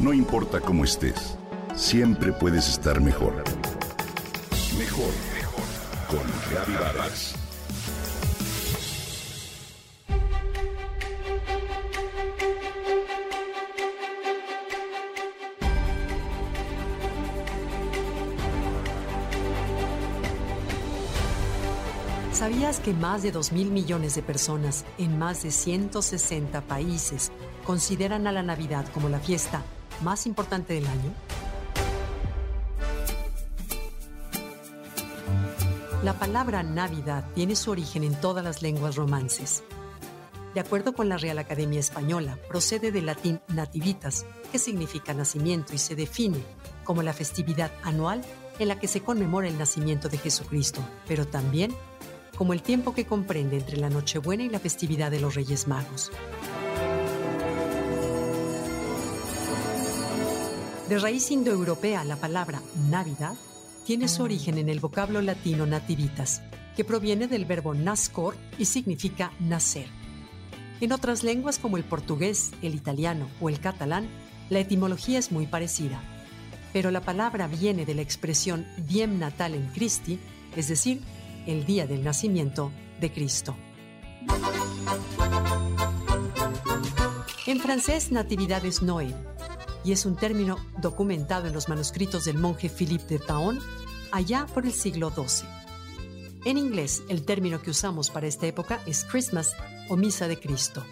No importa cómo estés, siempre puedes estar mejor. Mejor, mejor. Con Reavivadas. ¿Sabías que más de 2 mil millones de personas en más de 160 países consideran a la Navidad como la fiesta más importante del año? La palabra Navidad tiene su origen en todas las lenguas romances. De acuerdo con la Real Academia Española, procede del latín nativitas, que significa nacimiento y se define como la festividad anual en la que se conmemora el nacimiento de Jesucristo, pero también como el tiempo que comprende entre la Nochebuena y la festividad de los Reyes Magos. De raíz indoeuropea, la palabra Navidad tiene su origen en el vocablo latino nativitas, que proviene del verbo nascor y significa nacer. En otras lenguas como el portugués, el italiano o el catalán, la etimología es muy parecida, pero la palabra viene de la expresión diem natal en Christi, es decir, el día del nacimiento de Cristo. En francés, natividad es Noé, y es un término documentado en los manuscritos del monje Philippe de Taon allá por el siglo XII. En inglés, el término que usamos para esta época es Christmas o Misa de Cristo.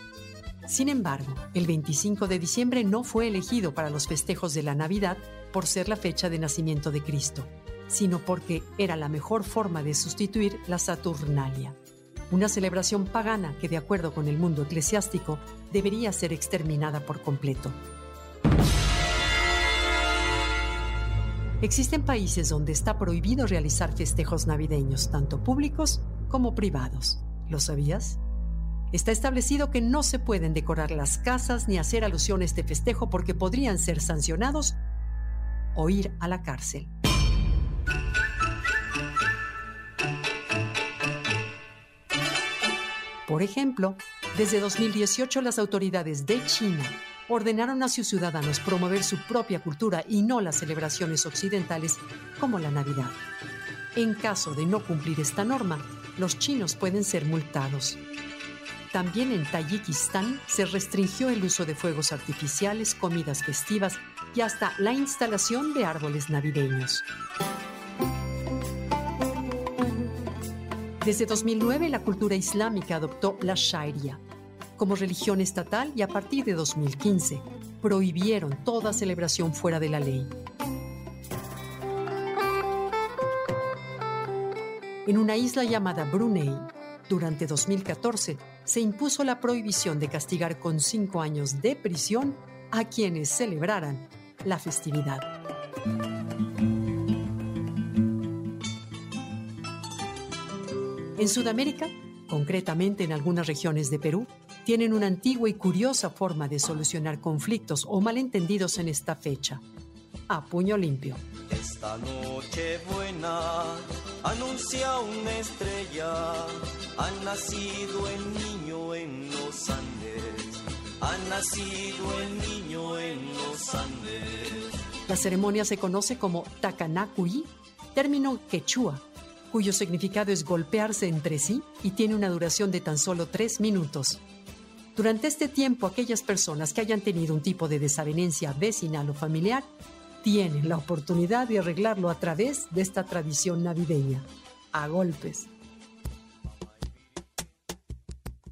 Sin embargo, el 25 de diciembre no fue elegido para los festejos de la Navidad por ser la fecha de nacimiento de Cristo, sino porque era la mejor forma de sustituir la Saturnalia, una celebración pagana que, de acuerdo con el mundo eclesiástico, debería ser exterminada por completo. Existen países donde está prohibido realizar festejos navideños, tanto públicos como privados. ¿Lo sabías? Está establecido que no se pueden decorar las casas ni hacer alusión a este festejo porque podrían ser sancionados o ir a la cárcel. Por ejemplo, desde 2018 las autoridades de China ordenaron a sus ciudadanos promover su propia cultura y no las celebraciones occidentales como la Navidad. En caso de no cumplir esta norma, los chinos pueden ser multados. También en Tayikistán se restringió el uso de fuegos artificiales, comidas festivas y hasta la instalación de árboles navideños. Desde 2009 la cultura islámica adoptó la Sharia como religión estatal y a partir de 2015 prohibieron toda celebración fuera de la ley. En una isla llamada Brunei, durante 2014 se impuso la prohibición de castigar con cinco años de prisión a quienes celebraran la festividad. En Sudamérica, concretamente en algunas regiones de Perú, tienen una antigua y curiosa forma de solucionar conflictos o malentendidos en esta fecha. A puño limpio. Esta noche buena anuncia una estrella, ha nacido el niño en los Andes, ha nacido el niño en los Andes. La ceremonia se conoce como Takanakui, término quechua cuyo significado es golpearse entre sí y tiene una duración de tan solo tres minutos. Durante este tiempo, aquellas personas que hayan tenido un tipo de desavenencia vecinal o familiar tienen la oportunidad de arreglarlo a través de esta tradición navideña, a golpes.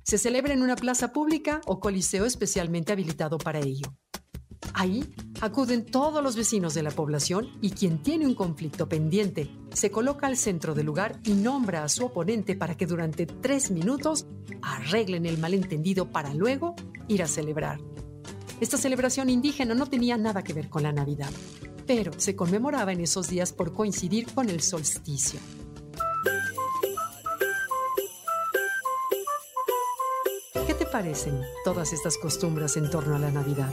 Se celebra en una plaza pública o coliseo especialmente habilitado para ello. Ahí acuden todos los vecinos de la población y quien tiene un conflicto pendiente se coloca al centro del lugar y nombra a su oponente para que durante tres minutos arreglen el malentendido para luego ir a celebrar. Esta celebración indígena no tenía nada que ver con la Navidad, pero se conmemoraba en esos días por coincidir con el solsticio. ¿Qué te parecen todas estas costumbres en torno a la Navidad?